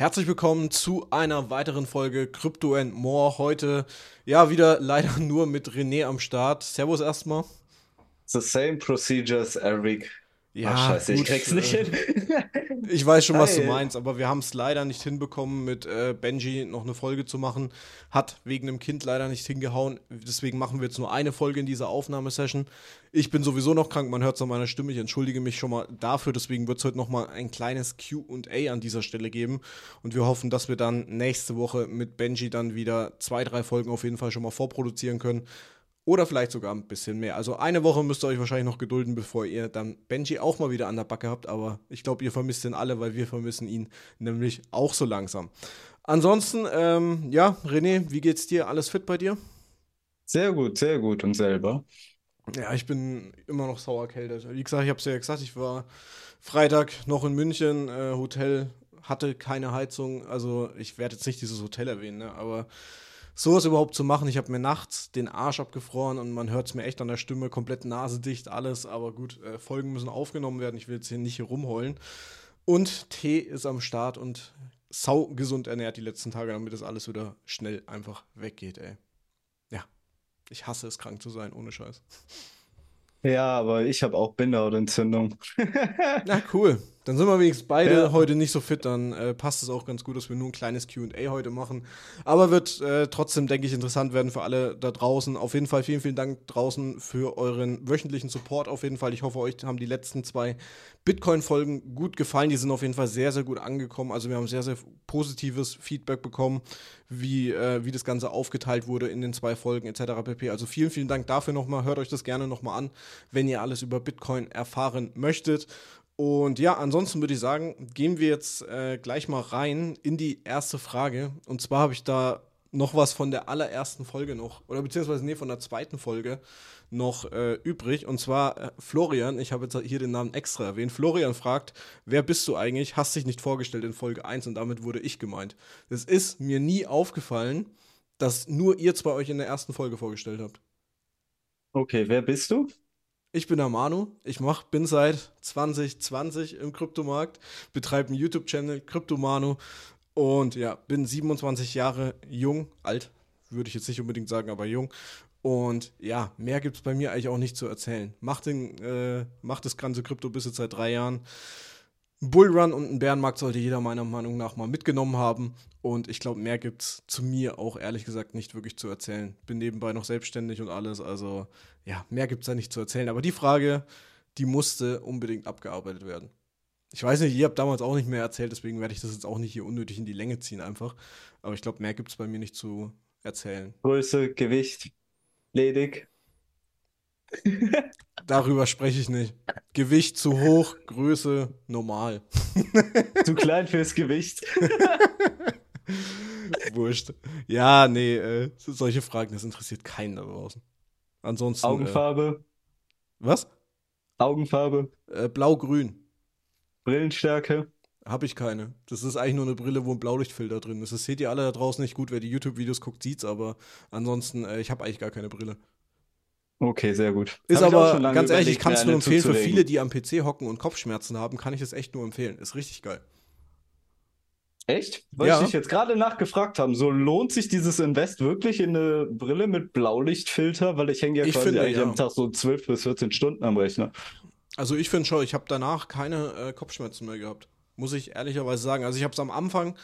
Herzlich willkommen zu einer weiteren Folge Crypto and More. Heute ja wieder leider nur mit René am Start. Servus erstmal. The same procedures every Ja, Ach, scheiße, gut, ich krieg's nicht äh, hin. Ich weiß schon, was du meinst, aber wir haben es leider nicht hinbekommen, mit äh, Benji noch eine Folge zu machen. Hat wegen dem Kind leider nicht hingehauen. Deswegen machen wir jetzt nur eine Folge in dieser Aufnahmesession. Ich bin sowieso noch krank, man hört es an meiner Stimme. Ich entschuldige mich schon mal dafür. Deswegen wird es heute noch mal ein kleines QA an dieser Stelle geben. Und wir hoffen, dass wir dann nächste Woche mit Benji dann wieder zwei, drei Folgen auf jeden Fall schon mal vorproduzieren können. Oder vielleicht sogar ein bisschen mehr. Also eine Woche müsst ihr euch wahrscheinlich noch gedulden, bevor ihr dann Benji auch mal wieder an der Backe habt. Aber ich glaube, ihr vermisst ihn alle, weil wir vermissen ihn nämlich auch so langsam. Ansonsten, ähm, ja, René, wie geht's dir? Alles fit bei dir? Sehr gut, sehr gut. Und selber? Ja, ich bin immer noch sauer erkältet. Wie gesagt, ich habe es ja gesagt, ich war Freitag noch in München, äh, Hotel hatte keine Heizung. Also ich werde jetzt nicht dieses Hotel erwähnen, ne? aber sowas überhaupt zu machen, ich habe mir nachts den Arsch abgefroren und man hört es mir echt an der Stimme, komplett nasedicht, alles. Aber gut, äh, Folgen müssen aufgenommen werden. Ich will jetzt hier nicht hier rumheulen. Und Tee ist am Start und sau gesund ernährt die letzten Tage, damit das alles wieder schnell einfach weggeht, ey. Ja, ich hasse es, krank zu sein, ohne Scheiß. Ja, aber ich habe auch Bindehautentzündung. Na cool. Dann sind wir wenigstens beide Ja. heute nicht so fit. Dann äh, passt es auch ganz gut, dass wir nur ein kleines QA heute machen. Aber wird äh, trotzdem, denke ich, interessant werden für alle da draußen. Auf jeden Fall vielen, vielen Dank draußen für euren wöchentlichen Support. Auf jeden Fall. Ich hoffe, euch haben die letzten zwei Bitcoin-Folgen gut gefallen. Die sind auf jeden Fall sehr, sehr gut angekommen. Also wir haben sehr, sehr positives Feedback bekommen, wie, äh, wie das Ganze aufgeteilt wurde in den zwei Folgen etc. pp. Also vielen, vielen Dank dafür nochmal. Hört euch das gerne nochmal an, wenn ihr alles über Bitcoin erfahren möchtet. Und ja, ansonsten würde ich sagen, gehen wir jetzt äh, gleich mal rein in die erste Frage. Und zwar habe ich da noch was von der allerersten Folge noch, oder beziehungsweise nee, von der zweiten Folge noch äh, übrig. Und zwar äh, Florian, ich habe jetzt hier den Namen extra erwähnt. Florian fragt, wer bist du eigentlich? Hast dich nicht vorgestellt in Folge 1 und damit wurde ich gemeint. Es ist mir nie aufgefallen, dass nur ihr zwei euch in der ersten Folge vorgestellt habt. Okay, wer bist du? Ich bin der Manu. Ich mach, bin seit 2020 im Kryptomarkt, betreibe einen YouTube-Channel, Kryptomanu. Und ja, bin 27 Jahre jung, alt, würde ich jetzt nicht unbedingt sagen, aber jung. Und ja, mehr gibt es bei mir eigentlich auch nicht zu erzählen. Mach, den, äh, mach das ganze Krypto bis jetzt seit drei Jahren. Ein Bullrun und einen Bärenmarkt sollte jeder meiner Meinung nach mal mitgenommen haben. Und ich glaube, mehr gibt es zu mir auch ehrlich gesagt nicht wirklich zu erzählen. Bin nebenbei noch selbstständig und alles. Also ja, mehr gibt es da nicht zu erzählen. Aber die Frage, die musste unbedingt abgearbeitet werden. Ich weiß nicht, ihr habt damals auch nicht mehr erzählt, deswegen werde ich das jetzt auch nicht hier unnötig in die Länge ziehen einfach. Aber ich glaube, mehr gibt es bei mir nicht zu erzählen. Größe, Gewicht, ledig. Darüber spreche ich nicht. Gewicht zu hoch, Größe normal. Zu klein fürs Gewicht. Wurscht. Ja, nee, äh, solche Fragen, das interessiert keinen da draußen. Ansonsten. Augenfarbe, Äh, was? Augenfarbe, Äh, Blau-Grün. Brillenstärke. Habe ich keine. Das ist eigentlich nur eine Brille, wo ein Blaulichtfilter drin ist. Das seht ihr alle da draußen nicht gut. Wer die YouTube-Videos guckt, sieht's, aber ansonsten, äh, ich habe eigentlich gar keine Brille. Okay, sehr gut. Ist aber, schon lange ganz ehrlich, ich kann es nur empfehlen für zuzulegen. viele, die am PC hocken und Kopfschmerzen haben, kann ich es echt nur empfehlen. Ist richtig geil. Echt? Weil Ja. ich dich jetzt gerade nachgefragt haben, so lohnt sich dieses Invest wirklich in eine Brille mit Blaulichtfilter? Weil ich hänge ja Ich quasi finde, eigentlich ja. am Tag so 12 bis 14 Stunden am Rechner. Also ich finde schon, ich habe danach keine äh, Kopfschmerzen mehr gehabt. Muss ich ehrlicherweise sagen. Also ich habe es am Anfang,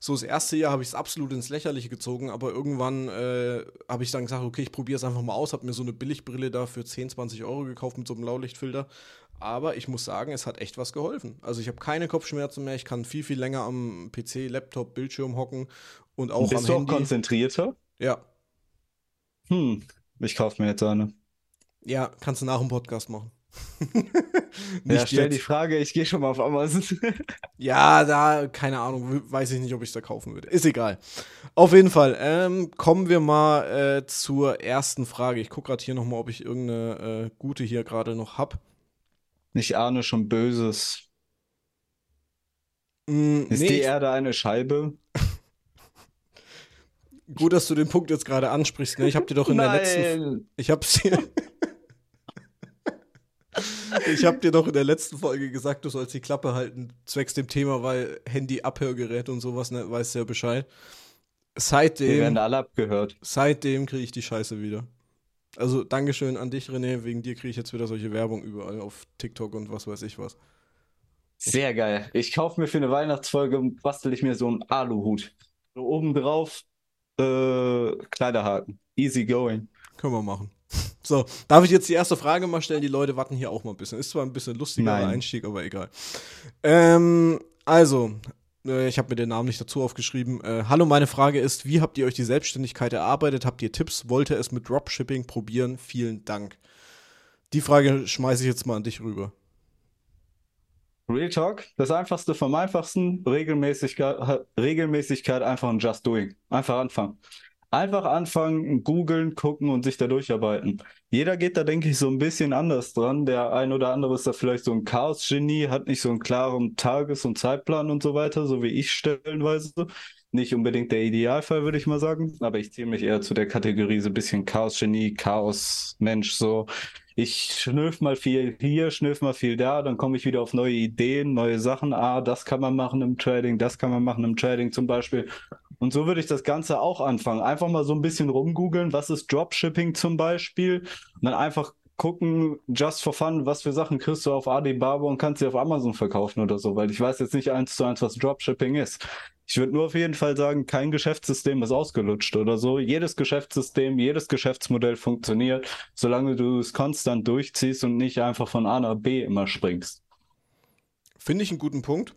so das erste Jahr habe ich es absolut ins Lächerliche gezogen, aber irgendwann äh, habe ich dann gesagt, okay, ich probiere es einfach mal aus, habe mir so eine Billigbrille da für 10, 20 Euro gekauft mit so einem Blaulichtfilter. Aber ich muss sagen, es hat echt was geholfen. Also ich habe keine Kopfschmerzen mehr, ich kann viel, viel länger am PC, Laptop, Bildschirm hocken und auch Bist am du auch Handy. konzentrierter? Ja, Hm, ich kaufe mir jetzt eine. ja, kannst du nach dem Podcast machen. Ja, stell jetzt. die Frage, ich gehe schon mal auf Amazon. Ja, da, keine Ahnung, weiß ich nicht, ob ich es da kaufen würde. Ist egal. Auf jeden Fall, ähm, kommen wir mal äh, zur ersten Frage. Ich gucke gerade hier nochmal, ob ich irgendeine äh, gute hier gerade noch habe. Ich ahne schon Böses. Mm, Ist nee, die Erde eine Scheibe? gut, dass du den Punkt jetzt gerade ansprichst. Ne? Ich habe dir doch in der letzten, Nein. ich habe dir, Ich habe dir doch in der letzten Folge gesagt, du sollst die Klappe halten, zwecks dem Thema, weil Handy-Abhörgerät und sowas, ne, weißt ja Bescheid. Seitdem. Wir werden alle abgehört. Seitdem kriege ich die Scheiße wieder. Also, Dankeschön an dich, René. Wegen dir kriege ich jetzt wieder solche Werbung überall auf TikTok und was weiß ich was. Sehr geil. Ich kaufe mir für eine Weihnachtsfolge, bastel ich mir so einen Aluhut. So oben drauf äh, Kleiderhaken. Easy going. Können wir machen. So, darf ich jetzt die erste Frage mal stellen? Die Leute warten hier auch mal ein bisschen. Ist zwar ein bisschen lustiger Einstieg, aber egal. Ähm, also, äh, ich habe mir den Namen nicht dazu aufgeschrieben. Äh, hallo, meine Frage ist, wie habt ihr euch die Selbstständigkeit erarbeitet? Habt ihr Tipps? Wollt ihr es mit Dropshipping probieren? Vielen Dank. Die Frage schmeiße ich jetzt mal an dich rüber. Real Talk, das einfachste vom einfachsten, Regelmäßigkeit, Regelmäßigkeit einfach ein Just Doing. Einfach anfangen. Einfach anfangen, googeln, gucken und sich da durcharbeiten. Jeder geht da, denke ich, so ein bisschen anders dran. Der ein oder andere ist da vielleicht so ein Chaos-Genie, hat nicht so einen klaren Tages- und Zeitplan und so weiter, so wie ich stellenweise. Nicht unbedingt der Idealfall, würde ich mal sagen, aber ich ziehe mich eher zu der Kategorie so ein bisschen Chaos-Genie, Chaos-Mensch, so. Ich schnüff mal viel hier, schnüff mal viel da, dann komme ich wieder auf neue Ideen, neue Sachen. Ah, das kann man machen im Trading, das kann man machen im Trading zum Beispiel. Und so würde ich das Ganze auch anfangen. Einfach mal so ein bisschen rumgoogeln, was ist Dropshipping zum Beispiel. Und dann einfach gucken, just for fun, was für Sachen kriegst du auf Alibaba und kannst sie auf Amazon verkaufen oder so, weil ich weiß jetzt nicht eins zu eins, was Dropshipping ist. Ich würde nur auf jeden Fall sagen, kein Geschäftssystem ist ausgelutscht oder so. Jedes Geschäftssystem, jedes Geschäftsmodell funktioniert, solange du es konstant durchziehst und nicht einfach von A nach B immer springst. Finde ich einen guten Punkt.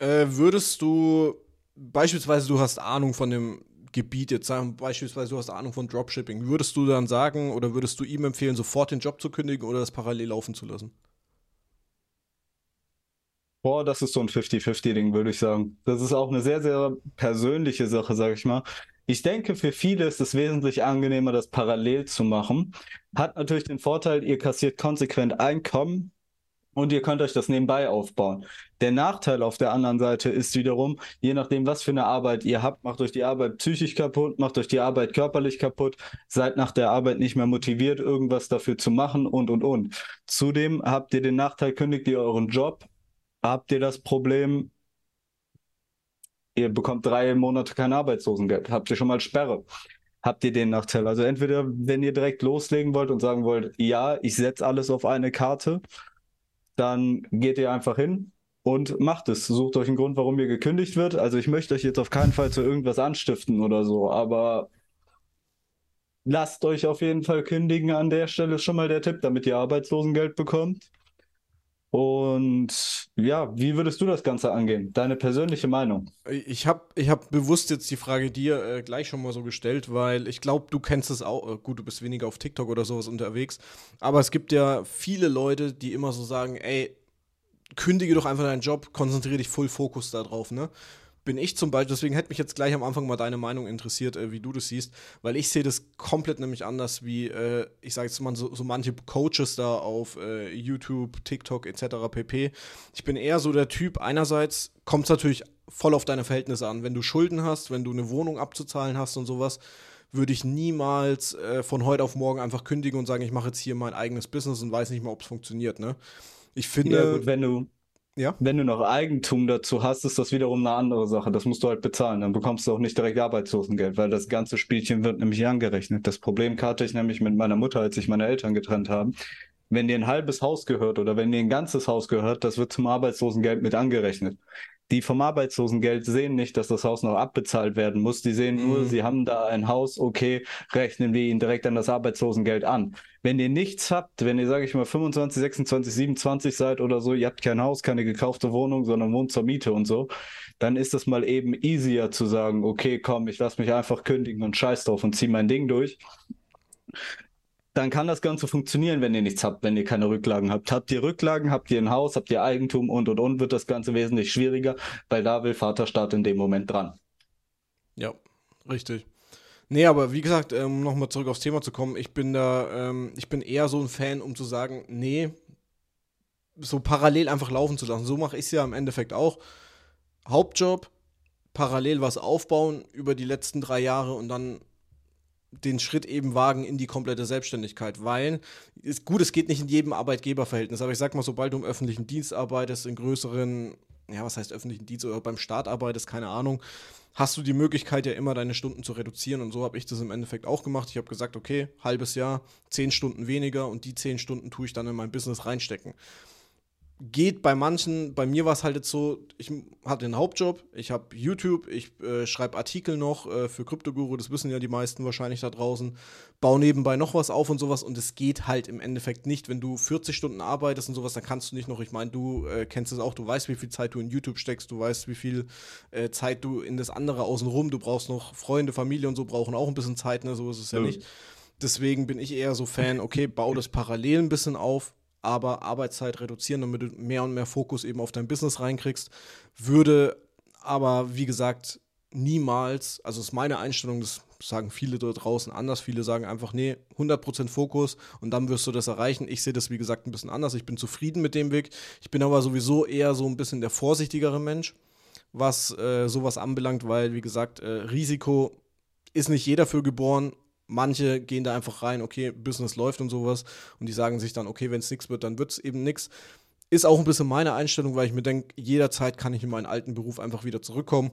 Äh, würdest du beispielsweise du hast Ahnung von dem Gebiet, jetzt sagen beispielsweise du hast Ahnung von Dropshipping, würdest du dann sagen oder würdest du ihm empfehlen, sofort den Job zu kündigen oder das parallel laufen zu lassen? Boah, das ist so ein 50-50-Ding, würde ich sagen. Das ist auch eine sehr, sehr persönliche Sache, sage ich mal. Ich denke, für viele ist es wesentlich angenehmer, das parallel zu machen. Hat natürlich den Vorteil, ihr kassiert konsequent Einkommen, und ihr könnt euch das nebenbei aufbauen. Der Nachteil auf der anderen Seite ist wiederum, je nachdem, was für eine Arbeit ihr habt, macht euch die Arbeit psychisch kaputt, macht euch die Arbeit körperlich kaputt, seid nach der Arbeit nicht mehr motiviert, irgendwas dafür zu machen und, und, und. Zudem habt ihr den Nachteil, kündigt ihr euren Job, habt ihr das Problem, ihr bekommt drei Monate kein Arbeitslosengeld, habt ihr schon mal Sperre habt ihr den Nachteil. Also entweder, wenn ihr direkt loslegen wollt und sagen wollt, ja, ich setze alles auf eine Karte, dann geht ihr einfach hin und macht es. Sucht euch einen Grund, warum ihr gekündigt wird. Also ich möchte euch jetzt auf keinen Fall zu irgendwas anstiften oder so, aber lasst euch auf jeden Fall kündigen an der Stelle schon mal der Tipp, damit ihr Arbeitslosengeld bekommt. Und ja, wie würdest du das Ganze angehen? Deine persönliche Meinung? Ich habe ich hab bewusst jetzt die Frage dir äh, gleich schon mal so gestellt, weil ich glaube, du kennst es auch. Äh, gut, du bist weniger auf TikTok oder sowas unterwegs. Aber es gibt ja viele Leute, die immer so sagen: Ey, kündige doch einfach deinen Job, konzentriere dich voll Fokus darauf, ne? Bin ich zum Beispiel, deswegen hätte mich jetzt gleich am Anfang mal deine Meinung interessiert, äh, wie du das siehst, weil ich sehe das komplett nämlich anders, wie äh, ich sage jetzt mal so, so, manche Coaches da auf äh, YouTube, TikTok etc. pp. Ich bin eher so der Typ, einerseits kommt es natürlich voll auf deine Verhältnisse an. Wenn du Schulden hast, wenn du eine Wohnung abzuzahlen hast und sowas, würde ich niemals äh, von heute auf morgen einfach kündigen und sagen, ich mache jetzt hier mein eigenes Business und weiß nicht mehr, ob es funktioniert. Ne? Ich finde. Ja, gut, wenn du ja. Wenn du noch Eigentum dazu hast, ist das wiederum eine andere Sache. Das musst du halt bezahlen. Dann bekommst du auch nicht direkt Arbeitslosengeld, weil das ganze Spielchen wird nämlich angerechnet. Das Problem hatte ich nämlich mit meiner Mutter, als sich meine Eltern getrennt haben. Wenn dir ein halbes Haus gehört oder wenn dir ein ganzes Haus gehört, das wird zum Arbeitslosengeld mit angerechnet die vom Arbeitslosengeld sehen nicht, dass das Haus noch abbezahlt werden muss. Die sehen nur, mhm. sie haben da ein Haus, okay, rechnen wir ihnen direkt an das Arbeitslosengeld an. Wenn ihr nichts habt, wenn ihr, sage ich mal, 25, 26, 27 seid oder so, ihr habt kein Haus, keine gekaufte Wohnung, sondern wohnt zur Miete und so, dann ist es mal eben easier zu sagen, okay, komm, ich lasse mich einfach kündigen und scheiß drauf und zieh mein Ding durch dann kann das Ganze funktionieren, wenn ihr nichts habt, wenn ihr keine Rücklagen habt. Habt ihr Rücklagen, habt ihr ein Haus, habt ihr Eigentum und und und, wird das Ganze wesentlich schwieriger, weil da will Vaterstaat in dem Moment dran. Ja, richtig. Nee, aber wie gesagt, um ähm, nochmal zurück aufs Thema zu kommen, ich bin da, ähm, ich bin eher so ein Fan, um zu sagen, nee, so parallel einfach laufen zu lassen. So mache ich es ja im Endeffekt auch. Hauptjob, parallel was aufbauen über die letzten drei Jahre und dann den Schritt eben wagen in die komplette Selbstständigkeit, weil ist gut, es geht nicht in jedem Arbeitgeberverhältnis, aber ich sag mal, sobald du im öffentlichen Dienst arbeitest, in größeren, ja, was heißt öffentlichen Dienst oder beim Staat arbeitest, keine Ahnung, hast du die Möglichkeit ja immer deine Stunden zu reduzieren und so habe ich das im Endeffekt auch gemacht. Ich habe gesagt, okay, halbes Jahr, zehn Stunden weniger und die zehn Stunden tue ich dann in mein Business reinstecken geht bei manchen, bei mir war es halt jetzt so, ich hatte einen Hauptjob, ich habe YouTube, ich äh, schreibe Artikel noch äh, für Kryptoguru, das wissen ja die meisten wahrscheinlich da draußen, baue nebenbei noch was auf und sowas und es geht halt im Endeffekt nicht, wenn du 40 Stunden arbeitest und sowas, dann kannst du nicht noch, ich meine, du äh, kennst es auch, du weißt, wie viel Zeit du in YouTube steckst, du weißt, wie viel äh, Zeit du in das andere außenrum, du brauchst noch Freunde, Familie und so brauchen auch ein bisschen Zeit, ne, so ist es ja, ja. nicht. Deswegen bin ich eher so Fan, okay, bau das parallel ein bisschen auf, aber Arbeitszeit reduzieren, damit du mehr und mehr Fokus eben auf dein Business reinkriegst. Würde aber, wie gesagt, niemals, also ist meine Einstellung, das sagen viele dort draußen anders, viele sagen einfach, nee, 100% Fokus und dann wirst du das erreichen. Ich sehe das, wie gesagt, ein bisschen anders. Ich bin zufrieden mit dem Weg. Ich bin aber sowieso eher so ein bisschen der vorsichtigere Mensch, was äh, sowas anbelangt, weil, wie gesagt, äh, Risiko ist nicht jeder für geboren Manche gehen da einfach rein, okay, Business läuft und sowas. Und die sagen sich dann, okay, wenn es nichts wird, dann wird es eben nichts. Ist auch ein bisschen meine Einstellung, weil ich mir denke, jederzeit kann ich in meinen alten Beruf einfach wieder zurückkommen.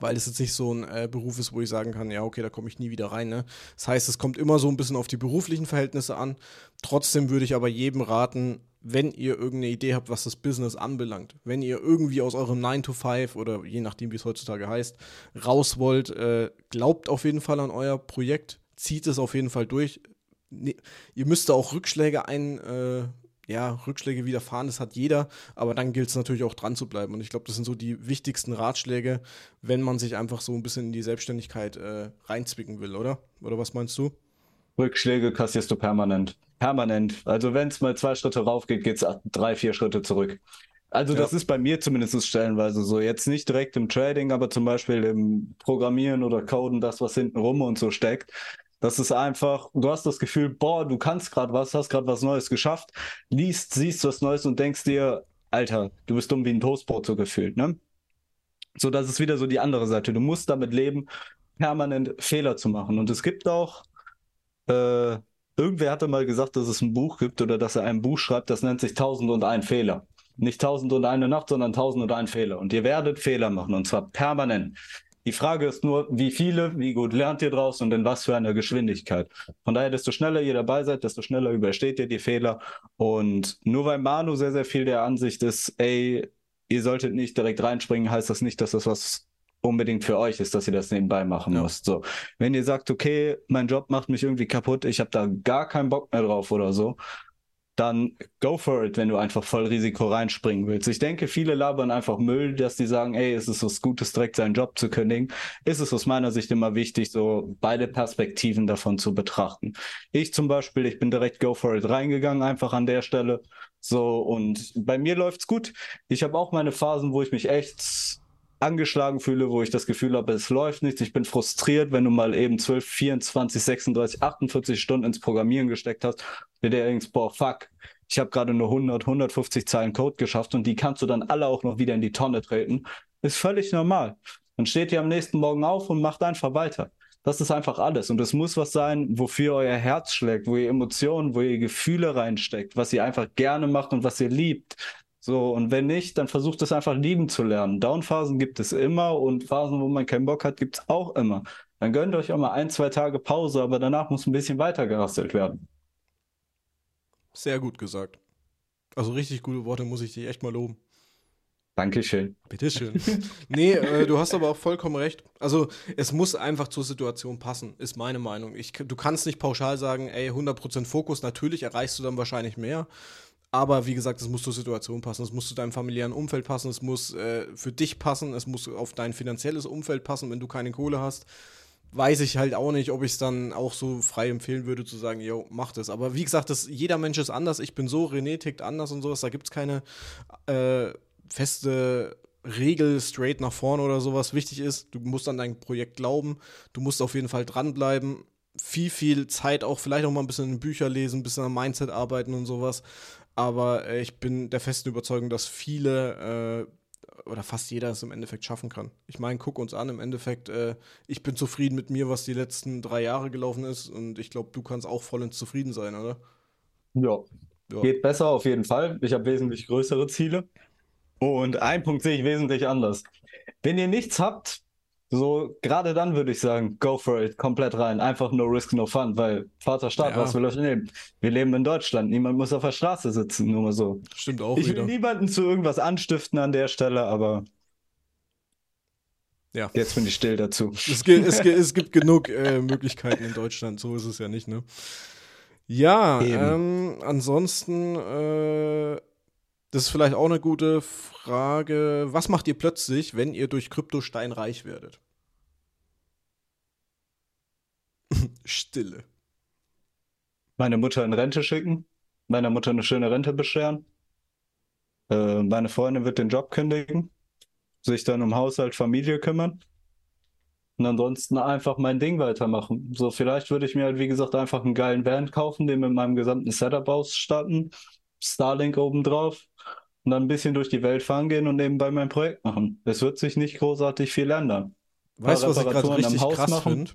Weil es jetzt nicht so ein äh, Beruf ist, wo ich sagen kann, ja, okay, da komme ich nie wieder rein. Ne? Das heißt, es kommt immer so ein bisschen auf die beruflichen Verhältnisse an. Trotzdem würde ich aber jedem raten, wenn ihr irgendeine Idee habt, was das Business anbelangt, wenn ihr irgendwie aus eurem 9 to 5 oder je nachdem, wie es heutzutage heißt, raus wollt, äh, glaubt auf jeden Fall an euer Projekt, zieht es auf jeden Fall durch. Ne, ihr müsst auch Rückschläge ein, äh, ja, Rückschläge widerfahren, das hat jeder, aber dann gilt es natürlich auch dran zu bleiben. Und ich glaube, das sind so die wichtigsten Ratschläge, wenn man sich einfach so ein bisschen in die Selbstständigkeit äh, reinzwicken will, oder? Oder was meinst du? Rückschläge kassierst du permanent. Permanent. Also wenn es mal zwei Schritte rauf geht, geht es drei, vier Schritte zurück. Also ja. das ist bei mir zumindest stellenweise so. Jetzt nicht direkt im Trading, aber zum Beispiel im Programmieren oder Coden, das, was hinten rum und so steckt. Das ist einfach, du hast das Gefühl, boah, du kannst gerade was, hast gerade was Neues geschafft, liest, siehst was Neues und denkst dir, Alter, du bist dumm wie ein Toastbrot so gefühlt, ne? So, das ist wieder so die andere Seite. Du musst damit leben, permanent Fehler zu machen. Und es gibt auch, äh, irgendwer hatte mal gesagt, dass es ein Buch gibt oder dass er ein Buch schreibt, das nennt sich Tausend und ein Fehler. Nicht Tausend und eine Nacht, sondern Tausend und ein Fehler. Und ihr werdet Fehler machen und zwar permanent. Die Frage ist nur, wie viele, wie gut lernt ihr draus und in was für einer Geschwindigkeit. Von daher, desto schneller ihr dabei seid, desto schneller übersteht ihr die Fehler. Und nur weil Manu sehr, sehr viel der Ansicht ist, ey, ihr solltet nicht direkt reinspringen, heißt das nicht, dass das was unbedingt für euch ist, dass ihr das nebenbei machen ja. müsst. So, wenn ihr sagt, okay, mein Job macht mich irgendwie kaputt, ich habe da gar keinen Bock mehr drauf oder so, dann go for it, wenn du einfach voll Risiko reinspringen willst. Ich denke, viele labern einfach Müll, dass die sagen, ey, es ist was Gutes, direkt seinen Job zu kündigen. Ist es aus meiner Sicht immer wichtig, so beide Perspektiven davon zu betrachten. Ich zum Beispiel, ich bin direkt go for it reingegangen, einfach an der Stelle. So, und bei mir läuft's gut. Ich habe auch meine Phasen, wo ich mich echt angeschlagen fühle, wo ich das Gefühl habe, es läuft nichts. Ich bin frustriert, wenn du mal eben 12, 24, 36, 48 Stunden ins Programmieren gesteckt hast. Der denkst, boah, fuck, ich habe gerade nur 100, 150 Zeilen Code geschafft und die kannst du dann alle auch noch wieder in die Tonne treten. Ist völlig normal. Dann steht ihr am nächsten Morgen auf und macht einfach weiter. Das ist einfach alles. Und es muss was sein, wofür euer Herz schlägt, wo ihr Emotionen, wo ihr Gefühle reinsteckt, was ihr einfach gerne macht und was ihr liebt. So, und wenn nicht, dann versucht es einfach lieben zu lernen. Downphasen gibt es immer und Phasen, wo man keinen Bock hat, gibt es auch immer. Dann gönnt euch auch mal ein, zwei Tage Pause, aber danach muss ein bisschen weiter gerastelt werden. Sehr gut gesagt. Also richtig gute Worte, muss ich dich echt mal loben. Dankeschön. Bitteschön. nee, äh, du hast aber auch vollkommen recht. Also, es muss einfach zur Situation passen, ist meine Meinung. Ich, du kannst nicht pauschal sagen, ey, 100% Fokus, natürlich erreichst du dann wahrscheinlich mehr. Aber wie gesagt, es muss zur Situation passen, es muss zu deinem familiären Umfeld passen, es muss äh, für dich passen, es muss auf dein finanzielles Umfeld passen, wenn du keine Kohle hast. Weiß ich halt auch nicht, ob ich es dann auch so frei empfehlen würde, zu sagen, yo, mach das. Aber wie gesagt, das, jeder Mensch ist anders. Ich bin so, René tickt anders und sowas. Da gibt es keine äh, feste Regel straight nach vorne oder sowas. Wichtig ist, du musst an dein Projekt glauben. Du musst auf jeden Fall dranbleiben viel, viel Zeit auch, vielleicht auch mal ein bisschen in Bücher lesen, ein bisschen am Mindset arbeiten und sowas. Aber äh, ich bin der festen Überzeugung, dass viele äh, oder fast jeder es im Endeffekt schaffen kann. Ich meine, guck uns an, im Endeffekt, äh, ich bin zufrieden mit mir, was die letzten drei Jahre gelaufen ist und ich glaube, du kannst auch vollends zufrieden sein, oder? Ja. ja. Geht besser auf jeden Fall. Ich habe wesentlich größere Ziele. Und ein Punkt sehe ich wesentlich anders. Wenn ihr nichts habt, so gerade dann würde ich sagen, go for it, komplett rein. Einfach no risk, no fun, weil Vaterstaat, ja. was will euch nehmen? Wir leben in Deutschland, niemand muss auf der Straße sitzen, nur mal so. Stimmt auch. Ich will wieder. niemanden zu irgendwas anstiften an der Stelle, aber ja. Jetzt bin ich still dazu. Es gibt, es gibt, es gibt genug äh, Möglichkeiten in Deutschland, so ist es ja nicht, ne? Ja, ähm, ansonsten äh, das ist vielleicht auch eine gute Frage. Was macht ihr plötzlich, wenn ihr durch Kryptostein reich werdet? Stille. Meine Mutter in Rente schicken, meiner Mutter eine schöne Rente bescheren. Äh, meine Freundin wird den Job kündigen, sich dann um Haushalt, Familie kümmern und ansonsten einfach mein Ding weitermachen. So, vielleicht würde ich mir halt, wie gesagt, einfach einen geilen Band kaufen, den mit meinem gesamten Setup ausstatten, Starlink obendrauf und dann ein bisschen durch die Welt fahren gehen und nebenbei mein Projekt machen. Es wird sich nicht großartig viel ändern. Weißt du, was ich gerade richtig krass finde?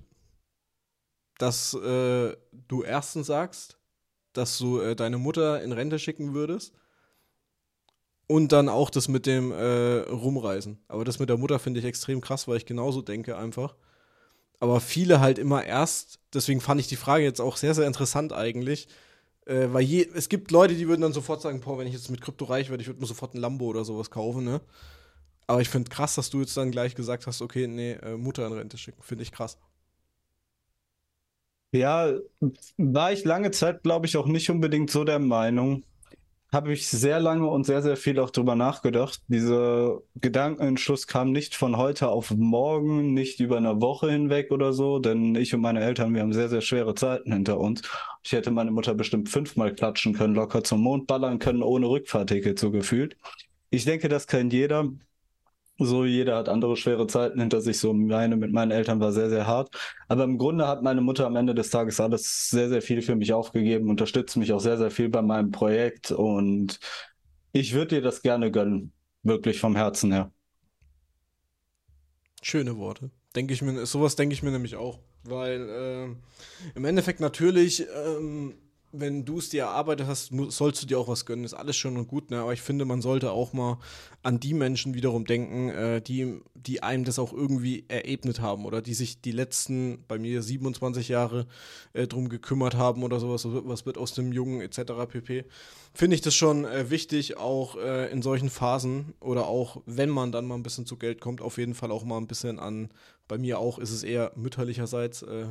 Dass äh, du erstens sagst, dass du äh, deine Mutter in Rente schicken würdest und dann auch das mit dem äh, Rumreisen. Aber das mit der Mutter finde ich extrem krass, weil ich genauso denke einfach. Aber viele halt immer erst, deswegen fand ich die Frage jetzt auch sehr, sehr interessant eigentlich, äh, weil je, es gibt Leute, die würden dann sofort sagen, boah, wenn ich jetzt mit Krypto reich werde, ich würde mir sofort ein Lambo oder sowas kaufen, ne? Aber ich finde krass, dass du jetzt dann gleich gesagt hast, okay, nee, äh, Mutter in Rente schicken. Finde ich krass. Ja, war ich lange Zeit, glaube ich, auch nicht unbedingt so der Meinung habe ich sehr lange und sehr, sehr viel auch drüber nachgedacht. Dieser Gedankenentschluss kam nicht von heute auf morgen, nicht über eine Woche hinweg oder so, denn ich und meine Eltern, wir haben sehr, sehr schwere Zeiten hinter uns. Ich hätte meine Mutter bestimmt fünfmal klatschen können, locker zum Mond ballern können, ohne Rückfahrticket so gefühlt. Ich denke, das kennt jeder. So, jeder hat andere schwere Zeiten hinter sich. So, meine mit meinen Eltern war sehr, sehr hart. Aber im Grunde hat meine Mutter am Ende des Tages alles sehr, sehr viel für mich aufgegeben, unterstützt mich auch sehr, sehr viel bei meinem Projekt und ich würde dir das gerne gönnen. Wirklich vom Herzen her. Schöne Worte. Denke ich mir, sowas denke ich mir nämlich auch. Weil äh, im Endeffekt natürlich ähm, wenn du es dir erarbeitet hast, sollst du dir auch was gönnen. Ist alles schön und gut, ne? Aber ich finde, man sollte auch mal an die Menschen wiederum denken, äh, die, die einem das auch irgendwie erebnet haben oder die sich die letzten, bei mir 27 Jahre, äh, drum gekümmert haben oder sowas. Was wird aus dem Jungen etc. pp. Finde ich das schon äh, wichtig, auch äh, in solchen Phasen oder auch, wenn man dann mal ein bisschen zu Geld kommt, auf jeden Fall auch mal ein bisschen an, bei mir auch ist es eher mütterlicherseits, äh,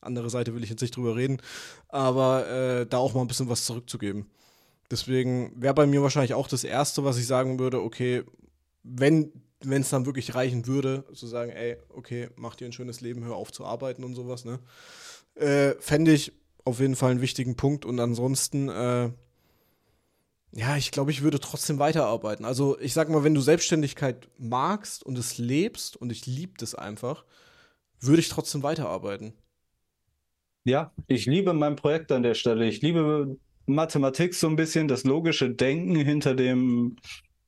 andere Seite will ich jetzt nicht drüber reden, aber äh, da auch mal ein bisschen was zurückzugeben. Deswegen wäre bei mir wahrscheinlich auch das Erste, was ich sagen würde, okay, wenn es dann wirklich reichen würde, zu sagen, ey, okay, mach dir ein schönes Leben, hör auf zu arbeiten und sowas, ne? Äh, Fände ich auf jeden Fall einen wichtigen Punkt und ansonsten, äh, ja, ich glaube, ich würde trotzdem weiterarbeiten. Also ich sag mal, wenn du Selbstständigkeit magst und es lebst und ich liebe das einfach, würde ich trotzdem weiterarbeiten. Ja, ich liebe mein Projekt an der Stelle. Ich liebe Mathematik so ein bisschen, das logische Denken hinter dem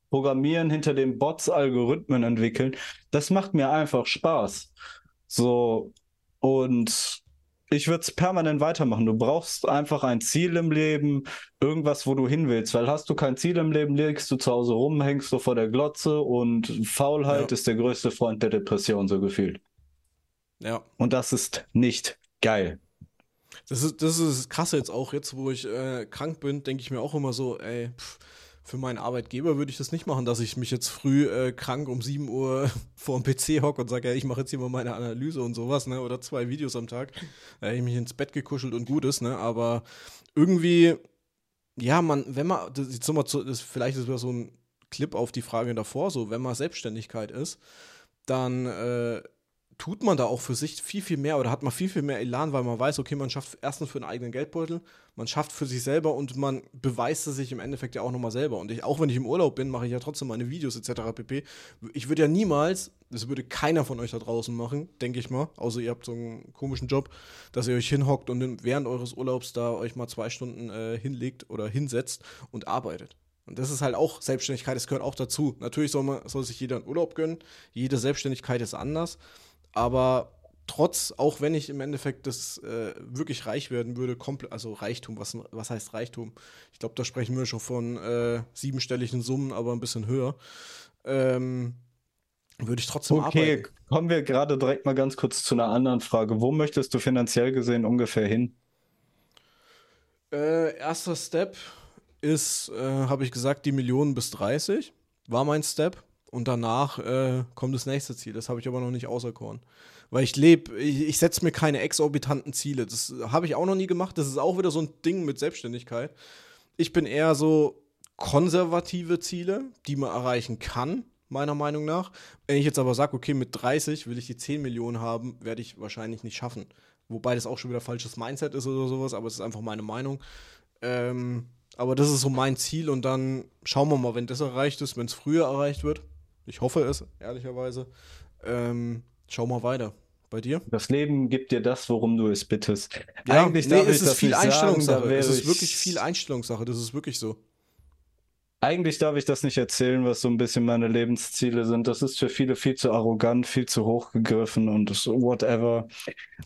Programmieren, hinter den Bots, Algorithmen entwickeln. Das macht mir einfach Spaß. So, und ich würde es permanent weitermachen. Du brauchst einfach ein Ziel im Leben, irgendwas, wo du hin willst. Weil hast du kein Ziel im Leben, legst du zu Hause rum, hängst du vor der Glotze und Faulheit ja. ist der größte Freund der Depression, so gefühlt. Ja. Und das ist nicht geil. Das ist, das ist krasse jetzt auch, jetzt wo ich äh, krank bin, denke ich mir auch immer so, ey, pff, für meinen Arbeitgeber würde ich das nicht machen, dass ich mich jetzt früh äh, krank um 7 Uhr vor dem PC hocke und sage, ja, ich mache jetzt hier mal meine Analyse und sowas, ne? Oder zwei Videos am Tag. Da hätte ich mich ins Bett gekuschelt und gut ist, ne? Aber irgendwie, ja, man, wenn man, das, jetzt nochmal zu, das, vielleicht ist das so ein Clip auf die Frage davor, so, wenn man Selbstständigkeit ist, dann äh, tut man da auch für sich viel, viel mehr oder hat man viel, viel mehr Elan, weil man weiß, okay, man schafft erstens für einen eigenen Geldbeutel, man schafft für sich selber und man beweist es sich im Endeffekt ja auch nochmal selber. Und ich, auch wenn ich im Urlaub bin, mache ich ja trotzdem meine Videos etc. pp. Ich würde ja niemals, das würde keiner von euch da draußen machen, denke ich mal, außer ihr habt so einen komischen Job, dass ihr euch hinhockt und während eures Urlaubs da euch mal zwei Stunden äh, hinlegt oder hinsetzt und arbeitet. Und das ist halt auch Selbstständigkeit, das gehört auch dazu. Natürlich soll, man, soll sich jeder einen Urlaub gönnen. Jede Selbstständigkeit ist anders. Aber trotz, auch wenn ich im Endeffekt das äh, wirklich reich werden würde, komplett, also Reichtum, was, was heißt Reichtum? Ich glaube, da sprechen wir schon von äh, siebenstelligen Summen, aber ein bisschen höher. Ähm, würde ich trotzdem okay, arbeiten. kommen wir gerade direkt mal ganz kurz zu einer anderen Frage. Wo möchtest du finanziell gesehen ungefähr hin? Äh, erster Step ist, äh, habe ich gesagt, die Millionen bis 30 war mein Step. Und danach äh, kommt das nächste Ziel. Das habe ich aber noch nicht auserkoren. Weil ich lebe, ich, ich setze mir keine exorbitanten Ziele. Das habe ich auch noch nie gemacht. Das ist auch wieder so ein Ding mit Selbstständigkeit. Ich bin eher so konservative Ziele, die man erreichen kann, meiner Meinung nach. Wenn ich jetzt aber sage, okay, mit 30 will ich die 10 Millionen haben, werde ich wahrscheinlich nicht schaffen. Wobei das auch schon wieder falsches Mindset ist oder sowas, aber es ist einfach meine Meinung. Ähm, aber das ist so mein Ziel und dann schauen wir mal, wenn das erreicht ist, wenn es früher erreicht wird. Ich hoffe es, ehrlicherweise. Ähm, schau mal weiter. Bei dir? Das Leben gibt dir das, worum du es bittest. Ja, Eigentlich nee, darf es ist viel Einstellungssache. Sagen, es ist wirklich viel Einstellungssache. Das ist wirklich so. Eigentlich darf ich das nicht erzählen, was so ein bisschen meine Lebensziele sind. Das ist für viele viel zu arrogant, viel zu hoch gegriffen und whatever.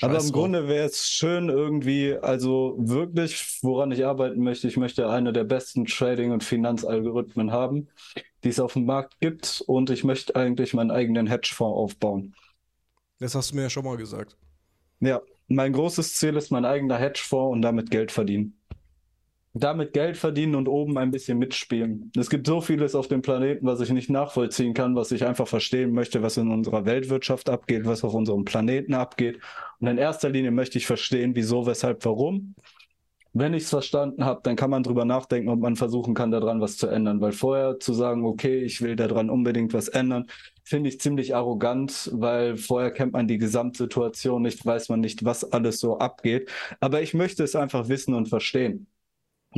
Aber im Grunde wäre es schön irgendwie, also wirklich, woran ich arbeiten möchte, ich möchte eine der besten Trading- und Finanzalgorithmen haben, die es auf dem Markt gibt und ich möchte eigentlich meinen eigenen Hedgefonds aufbauen. Das hast du mir ja schon mal gesagt. Ja, mein großes Ziel ist mein eigener Hedgefonds und damit Geld verdienen damit Geld verdienen und oben ein bisschen mitspielen. Es gibt so vieles auf dem Planeten, was ich nicht nachvollziehen kann, was ich einfach verstehen möchte, was in unserer Weltwirtschaft abgeht, was auf unserem Planeten abgeht. Und in erster Linie möchte ich verstehen, wieso, weshalb, warum. Wenn ich es verstanden habe, dann kann man drüber nachdenken, ob man versuchen kann, daran was zu ändern. Weil vorher zu sagen, okay, ich will daran unbedingt was ändern, finde ich ziemlich arrogant, weil vorher kennt man die Gesamtsituation nicht, weiß man nicht, was alles so abgeht. Aber ich möchte es einfach wissen und verstehen.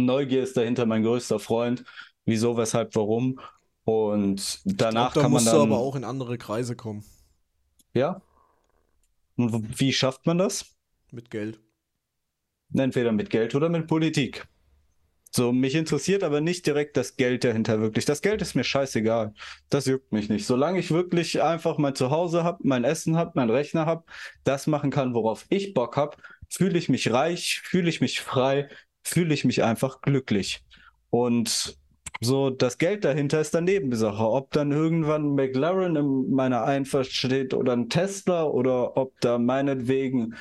Neugier ist dahinter mein größter Freund. Wieso, weshalb, warum? Und danach glaub, da kann man dann. musst du aber auch in andere Kreise kommen. Ja. Und wie schafft man das? Mit Geld. Entweder mit Geld oder mit Politik. So, mich interessiert aber nicht direkt das Geld dahinter wirklich. Das Geld ist mir scheißegal. Das juckt mich nicht. Solange ich wirklich einfach mein Zuhause habe, mein Essen habe, mein Rechner habe, das machen kann, worauf ich Bock habe, fühle ich mich reich, fühle ich mich frei, fühle ich mich einfach glücklich. Und so, das Geld dahinter ist dann Nebensache. Ob dann irgendwann McLaren in meiner Einfahrt steht oder ein Tesla oder ob da meinetwegen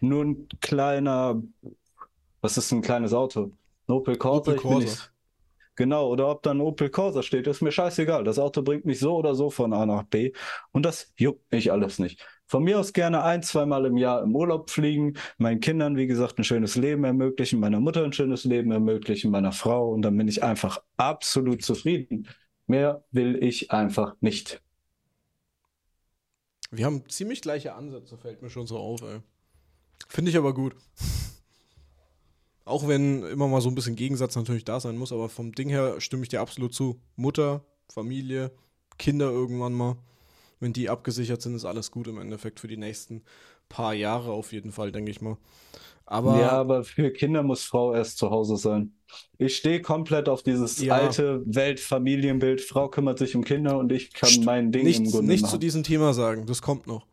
nur ein kleiner, was ist ein kleines Auto? Ein Opel Corsa? Opel Corsa. Genau, oder ob da ein Opel Corsa steht, ist mir scheißegal. Das Auto bringt mich so oder so von A nach B und das juckt mich alles nicht. Von mir aus gerne ein, zweimal im Jahr im Urlaub fliegen, meinen Kindern, wie gesagt, ein schönes Leben ermöglichen, meiner Mutter ein schönes Leben ermöglichen, meiner Frau und dann bin ich einfach absolut zufrieden. Mehr will ich einfach nicht. Wir haben ziemlich gleiche Ansätze, fällt mir schon so auf. Finde ich aber gut. Auch wenn immer mal so ein bisschen Gegensatz natürlich da sein muss, aber vom Ding her stimme ich dir absolut zu. Mutter, Familie, Kinder irgendwann mal wenn die abgesichert sind, ist alles gut im Endeffekt für die nächsten paar Jahre auf jeden Fall, denke ich mal. Aber ja, aber für Kinder muss Frau erst zu Hause sein. Ich stehe komplett auf dieses ja. alte Weltfamilienbild. Frau kümmert sich um Kinder und ich kann St mein Ding nicht, im Grunde Nicht machen. zu diesem Thema sagen, das kommt noch.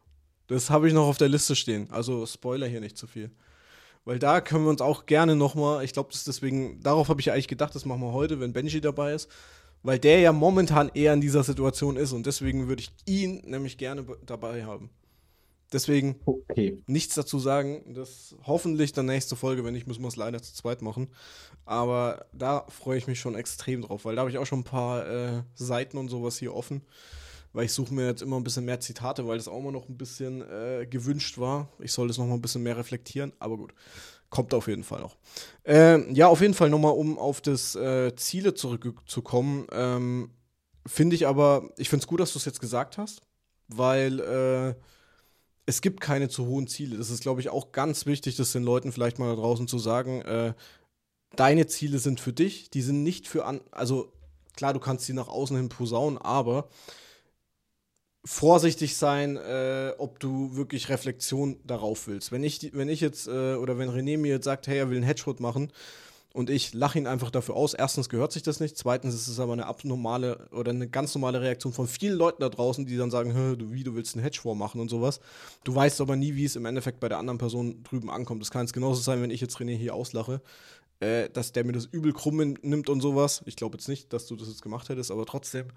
Das habe ich noch auf der Liste stehen. Also Spoiler hier nicht zu viel. Weil da können wir uns auch gerne nochmal, ich glaube, das deswegen, darauf habe ich ja eigentlich gedacht, das machen wir heute, wenn Benji dabei ist weil der ja momentan eher in dieser Situation ist und deswegen würde ich ihn nämlich gerne dabei haben. Deswegen okay. nichts dazu sagen. Das hoffentlich dann nächste Folge, wenn nicht, müssen wir es leider zu zweit machen. Aber da freue ich mich schon extrem drauf, weil da habe ich auch schon ein paar äh, Seiten und sowas hier offen. Weil ich suche mir jetzt immer ein bisschen mehr Zitate, weil das auch immer noch ein bisschen äh, gewünscht war. Ich soll das noch mal ein bisschen mehr reflektieren, aber gut. Kommt auf jeden Fall noch. Äh, ja, auf jeden Fall nochmal, um auf das äh, Ziele zurückzukommen. Ähm, finde ich aber, ich finde es gut, dass du es jetzt gesagt hast, weil äh, es gibt keine zu hohen Ziele. Das ist, glaube ich, auch ganz wichtig, das den Leuten vielleicht mal da draußen zu sagen. Äh, deine Ziele sind für dich, die sind nicht für an, also klar, du kannst sie nach außen hin posaunen, aber vorsichtig sein, äh, ob du wirklich Reflexion darauf willst. Wenn ich, wenn ich jetzt, äh, oder wenn René mir jetzt sagt, hey, er will einen Hedgehog machen, und ich lache ihn einfach dafür aus. Erstens gehört sich das nicht, zweitens ist es aber eine abnormale oder eine ganz normale Reaktion von vielen Leuten da draußen, die dann sagen, du, wie, du willst einen Hedge vormachen und sowas. Du weißt aber nie, wie es im Endeffekt bei der anderen Person drüben ankommt. Das kann es genauso sein, wenn ich jetzt René hier auslache, äh, dass der mir das übel krumm nimmt und sowas. Ich glaube jetzt nicht, dass du das jetzt gemacht hättest, aber trotzdem.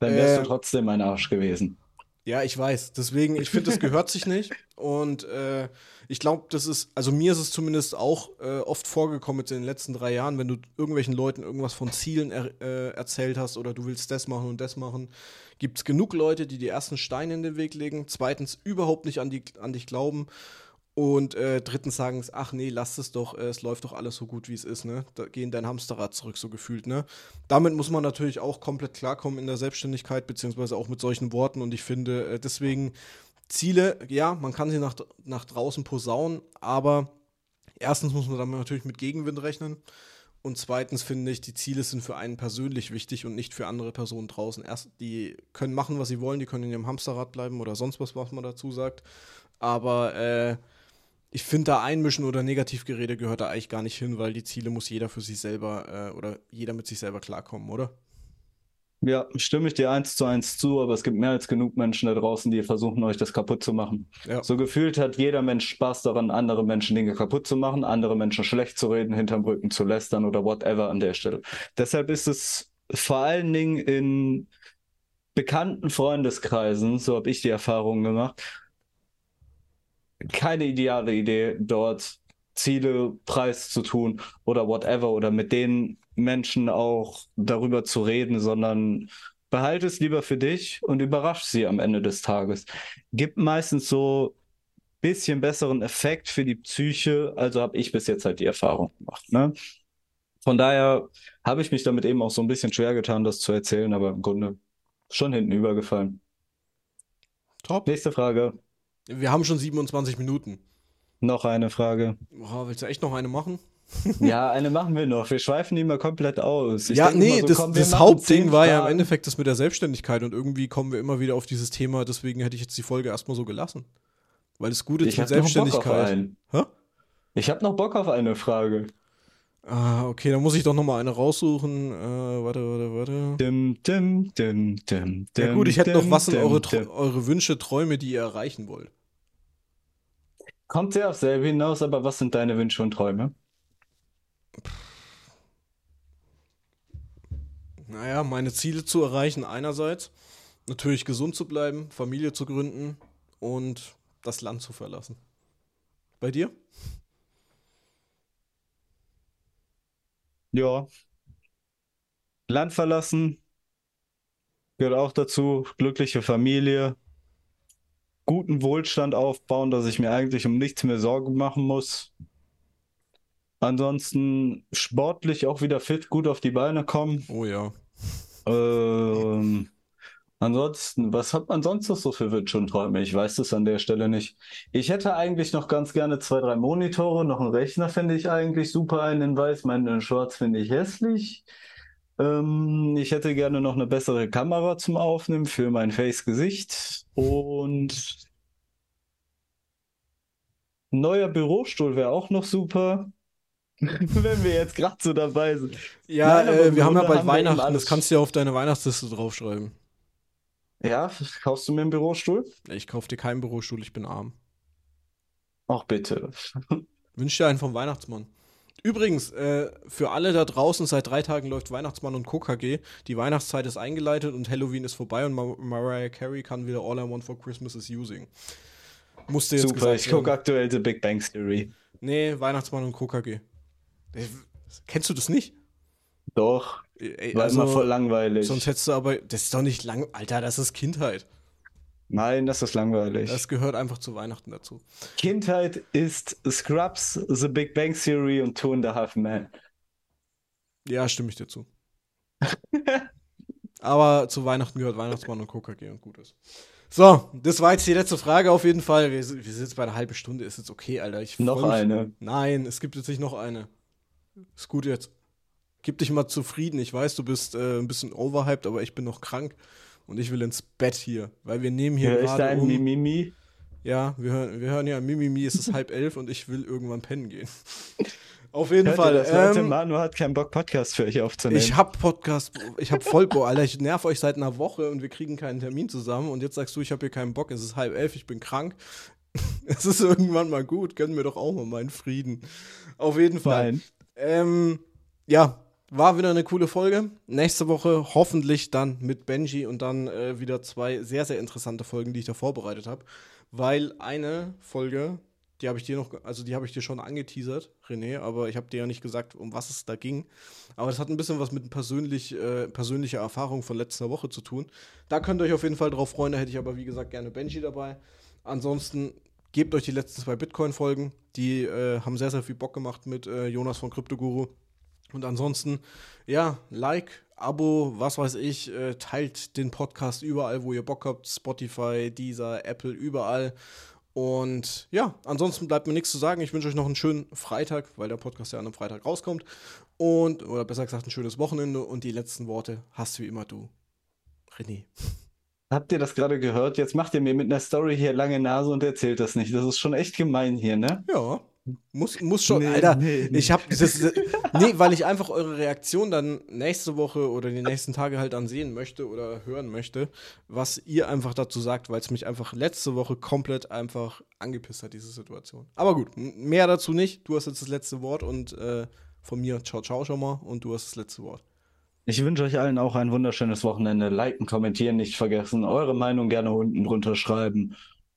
Dann wärst du trotzdem ein Arsch gewesen. Ja, ich weiß. Deswegen, ich finde, das gehört sich nicht. Und äh, ich glaube, das ist, also mir ist es zumindest auch äh, oft vorgekommen in den letzten drei Jahren, wenn du irgendwelchen Leuten irgendwas von Zielen er, äh, erzählt hast oder du willst das machen und das machen, gibt es genug Leute, die die ersten Steine in den Weg legen, zweitens überhaupt nicht an, die, an dich glauben und äh, drittens sagen es, ach nee, lass es doch, äh, es läuft doch alles so gut, wie es ist, ne? Da, geh in dein Hamsterrad zurück, so gefühlt, ne? Damit muss man natürlich auch komplett klarkommen in der Selbstständigkeit, beziehungsweise auch mit solchen Worten. Und ich finde, äh, deswegen Ziele, ja, man kann sie nach, nach draußen posaunen, aber erstens muss man damit natürlich mit Gegenwind rechnen. Und zweitens finde ich, die Ziele sind für einen persönlich wichtig und nicht für andere Personen draußen. Erst, die können machen, was sie wollen, die können in ihrem Hamsterrad bleiben oder sonst was, was man dazu sagt. Aber äh, ich finde, da Einmischen oder Negativgerede gehört da eigentlich gar nicht hin, weil die Ziele muss jeder für sich selber äh, oder jeder mit sich selber klarkommen, oder? Ja, stimme ich dir eins zu eins zu, aber es gibt mehr als genug Menschen da draußen, die versuchen, euch das kaputt zu machen. Ja. So gefühlt hat jeder Mensch Spaß daran, andere Menschen Dinge kaputt zu machen, andere Menschen schlecht zu reden, hinterm Rücken zu lästern oder whatever an der Stelle. Deshalb ist es vor allen Dingen in bekannten Freundeskreisen, so habe ich die Erfahrung gemacht, keine ideale Idee, dort Ziele preiszutun oder whatever oder mit den Menschen auch darüber zu reden, sondern behalte es lieber für dich und überrasch sie am Ende des Tages. Gibt meistens so ein bisschen besseren Effekt für die Psyche, also habe ich bis jetzt halt die Erfahrung gemacht. Ne? Von daher habe ich mich damit eben auch so ein bisschen schwer getan, das zu erzählen, aber im Grunde schon hinten übergefallen. Top. Nächste Frage. Wir haben schon 27 Minuten. Noch eine Frage. Boah, willst du echt noch eine machen? ja, eine machen wir noch. Wir schweifen die mal komplett aus. Ich ja, nee, so, das, komm, das Hauptding war ja im Endeffekt das mit der Selbstständigkeit und irgendwie kommen wir immer wieder auf dieses Thema. Deswegen hätte ich jetzt die Folge erstmal so gelassen. Weil das Gute ist mit Selbstständigkeit. Ich habe noch Bock auf eine Frage. Ah, okay, dann muss ich doch noch mal eine raussuchen. Äh, warte, warte, warte. Dim, dim, dim, dim, ja gut, ich hätte noch, was sind eure, eure Wünsche, Träume, die ihr erreichen wollt? Kommt sehr auf selber hinaus, aber was sind deine Wünsche und Träume? Naja, meine Ziele zu erreichen einerseits, natürlich gesund zu bleiben, Familie zu gründen und das Land zu verlassen. Bei dir? Ja. Land verlassen gehört auch dazu. Glückliche Familie. Guten Wohlstand aufbauen, dass ich mir eigentlich um nichts mehr Sorgen machen muss. Ansonsten sportlich auch wieder fit, gut auf die Beine kommen. Oh ja. Ähm, Ansonsten, was hat man sonst noch so für Wünsche und Träume? Ich weiß das an der Stelle nicht. Ich hätte eigentlich noch ganz gerne zwei, drei Monitore, noch einen Rechner finde ich eigentlich super, einen in weiß, meinen in schwarz finde ich hässlich. Ähm, ich hätte gerne noch eine bessere Kamera zum Aufnehmen für mein Face-Gesicht und ein neuer Bürostuhl wäre auch noch super. Wenn wir jetzt gerade so dabei sind. Ja, Nein, äh, wir haben ja bald Weihnachten, das kannst du ja auf deine Weihnachtsliste draufschreiben. Ja, kaufst du mir einen Bürostuhl? Ich kauf dir keinen Bürostuhl, ich bin arm. Ach bitte. Wünsch dir einen vom Weihnachtsmann. Übrigens, äh, für alle da draußen, seit drei Tagen läuft Weihnachtsmann und KKG. Die Weihnachtszeit ist eingeleitet und Halloween ist vorbei und Mar Mariah Carey kann wieder All I Want for Christmas is Using. Musste jetzt Super, ich gucke aktuell The Big Bang Theory. Nee, Weihnachtsmann und KKG. Kennst du das nicht? Doch. Ey, war also, immer voll langweilig. Sonst hättest du aber, das ist doch nicht lang, Alter, das ist Kindheit. Nein, das ist langweilig. Das gehört einfach zu Weihnachten dazu. Kindheit ist Scrubs, The Big Bang Theory und Two and a Half Men. Ja, stimme ich dir zu. aber zu Weihnachten gehört Weihnachtsmann und KKG und gut ist. So, das war jetzt die letzte Frage auf jeden Fall. Wir, wir sind jetzt bei einer halben Stunde, ist jetzt okay, Alter. Ich noch eine. Nein, es gibt jetzt nicht noch eine. Ist gut jetzt gib dich mal zufrieden. Ich weiß, du bist äh, ein bisschen overhyped, aber ich bin noch krank und ich will ins Bett hier, weil wir nehmen hier Hör gerade um, Mimimi? Ja, wir hören, wir hören ja Mimimi, es ist halb elf und ich will irgendwann pennen gehen. Auf jeden Hört Fall. Das, Leute, ähm, Manu hat keinen Bock, Podcast für euch aufzunehmen. ich hab Podcast, ich hab voll Bock, Alter. Ich nerv euch seit einer Woche und wir kriegen keinen Termin zusammen. Und jetzt sagst du, ich habe hier keinen Bock. Es ist halb elf, ich bin krank. Es ist irgendwann mal gut. Gönnen wir doch auch mal meinen Frieden. Auf jeden Fall. Nein. Ähm, ja, war wieder eine coole Folge. Nächste Woche hoffentlich dann mit Benji und dann äh, wieder zwei sehr, sehr interessante Folgen, die ich da vorbereitet habe. Weil eine Folge, die habe ich dir noch, also die habe ich dir schon angeteasert, René, aber ich habe dir ja nicht gesagt, um was es da ging. Aber das hat ein bisschen was mit persönlich, äh, persönlicher Erfahrung von letzter Woche zu tun. Da könnt ihr euch auf jeden Fall drauf freuen. Da hätte ich aber, wie gesagt, gerne Benji dabei. Ansonsten gebt euch die letzten zwei Bitcoin-Folgen. Die äh, haben sehr, sehr viel Bock gemacht mit äh, Jonas von Kryptoguru. Und ansonsten, ja, Like, Abo, was weiß ich, äh, teilt den Podcast überall, wo ihr Bock habt. Spotify, Deezer, Apple, überall. Und ja, ansonsten bleibt mir nichts zu sagen. Ich wünsche euch noch einen schönen Freitag, weil der Podcast ja an einem Freitag rauskommt. Und, oder besser gesagt, ein schönes Wochenende. Und die letzten Worte hast wie immer du, René. Habt ihr das gerade gehört? Jetzt macht ihr mir mit einer Story hier lange Nase und erzählt das nicht. Das ist schon echt gemein hier, ne? Ja. Muss, muss schon, Nee, Alter. nee, nee. Ich hab das. Nee, weil ich einfach eure Reaktion dann nächste Woche oder die nächsten Tage halt dann sehen möchte oder hören möchte, was ihr einfach dazu sagt, weil es mich einfach letzte Woche komplett einfach angepisst hat, diese Situation. Aber gut, mehr dazu nicht. Du hast jetzt das letzte Wort und äh, von mir ciao, ciao schon mal und du hast das letzte Wort. Ich wünsche euch allen auch ein wunderschönes Wochenende. Liken, kommentieren nicht vergessen. Eure Meinung gerne unten drunter schreiben.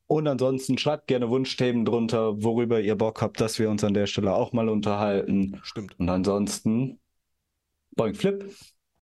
Und ansonsten schreibt gerne Wunschthemen drunter, worüber ihr Bock habt, dass wir uns an der Stelle auch mal unterhalten. Stimmt. Und ansonsten, Boing Flip.